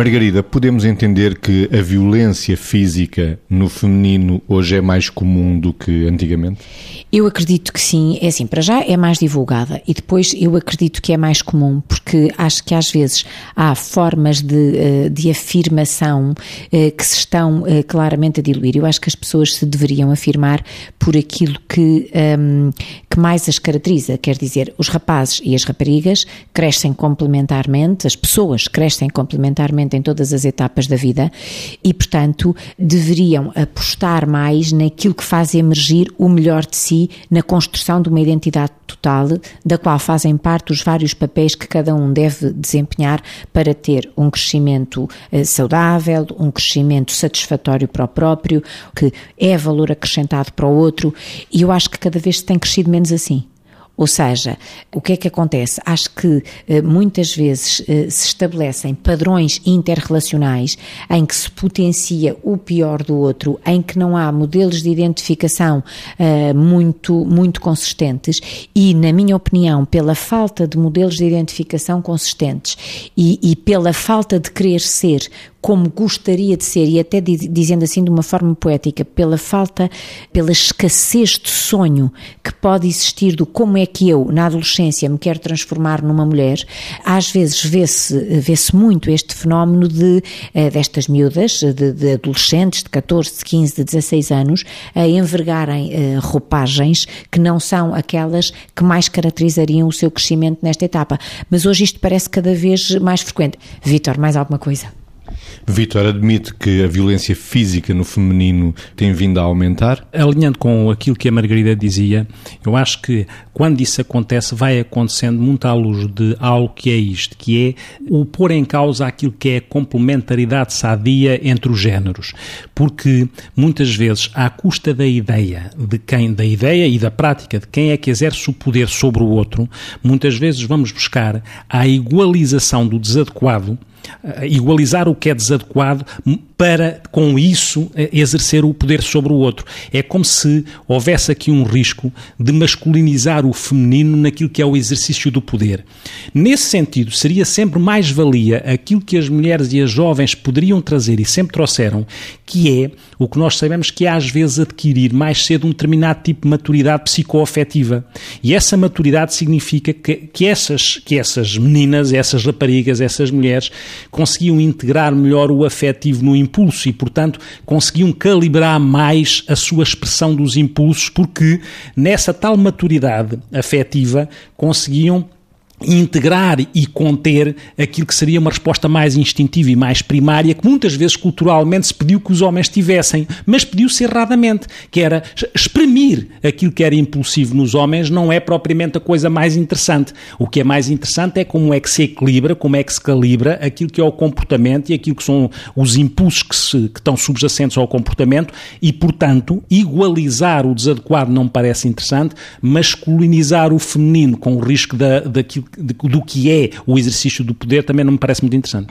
Margarida, podemos entender que a violência física no feminino hoje é mais comum do que antigamente? Eu acredito que sim. É assim, para já é mais divulgada e depois eu acredito que é mais comum porque acho que às vezes há formas de, eh, de afirmação eh, que se estão eh, claramente a diluir. Eu acho que as pessoas se deveriam afirmar por aquilo que, um, que mais as caracteriza. Quer dizer, os rapazes e as raparigas crescem complementarmente, as pessoas crescem complementarmente em todas as etapas da vida e, portanto, deveriam apostar mais naquilo que faz emergir o melhor de si na construção de uma identidade total, da qual fazem parte os vários papéis que cada um deve desempenhar para ter um crescimento eh, saudável, um crescimento satisfatório para o próprio, que é valor acrescentado para o outro, e eu acho que cada vez se tem crescido menos assim. Ou seja, o que é que acontece? Acho que eh, muitas vezes eh, se estabelecem padrões interrelacionais em que se potencia o pior do outro, em que não há modelos de identificação uh, muito, muito consistentes e, na minha opinião, pela falta de modelos de identificação consistentes e, e pela falta de querer ser como gostaria de ser, e até dizendo assim de uma forma poética, pela falta, pela escassez de sonho que pode existir do como é que eu, na adolescência, me quero transformar numa mulher, às vezes vê-se vê muito este fenómeno de, eh, destas miúdas, de, de, adolescentes de 14, de 15, de 16 anos, a envergarem eh, roupagens que não são aquelas que mais caracterizariam o seu crescimento nesta etapa. Mas hoje isto parece cada vez mais frequente. Vítor, mais alguma coisa? Vítor admite que a violência física no feminino tem vindo a aumentar? Alinhando com aquilo que a Margarida dizia, eu acho que quando isso acontece, vai acontecendo muito à luz de algo que é isto, que é o pôr em causa aquilo que é a complementaridade sadia entre os géneros. Porque muitas vezes, à custa da ideia de quem, da ideia e da prática de quem é que exerce o poder sobre o outro, muitas vezes vamos buscar a igualização do desadequado igualizar o que é desadequado para, com isso, eh, exercer o poder sobre o outro. É como se houvesse aqui um risco de masculinizar o feminino naquilo que é o exercício do poder. Nesse sentido, seria sempre mais valia aquilo que as mulheres e as jovens poderiam trazer e sempre trouxeram, que é o que nós sabemos que é às vezes adquirir mais cedo um determinado tipo de maturidade psicoafetiva. E essa maturidade significa que, que, essas, que essas meninas, essas raparigas, essas mulheres conseguiam integrar melhor o afetivo no impulso e, portanto, conseguiam calibrar mais a sua expressão dos impulsos, porque nessa tal maturidade afetiva conseguiam integrar e conter aquilo que seria uma resposta mais instintiva e mais primária que muitas vezes culturalmente se pediu que os homens tivessem, mas pediu-se erradamente, que era exprimir aquilo que era impulsivo nos homens não é propriamente a coisa mais interessante. O que é mais interessante é como é que se equilibra, como é que se calibra aquilo que é o comportamento e aquilo que são os impulsos que, se, que estão subjacentes ao comportamento e, portanto, igualizar o desadequado não parece interessante, masculinizar o feminino com o risco da, daquilo do que é o exercício do poder também não me parece muito interessante.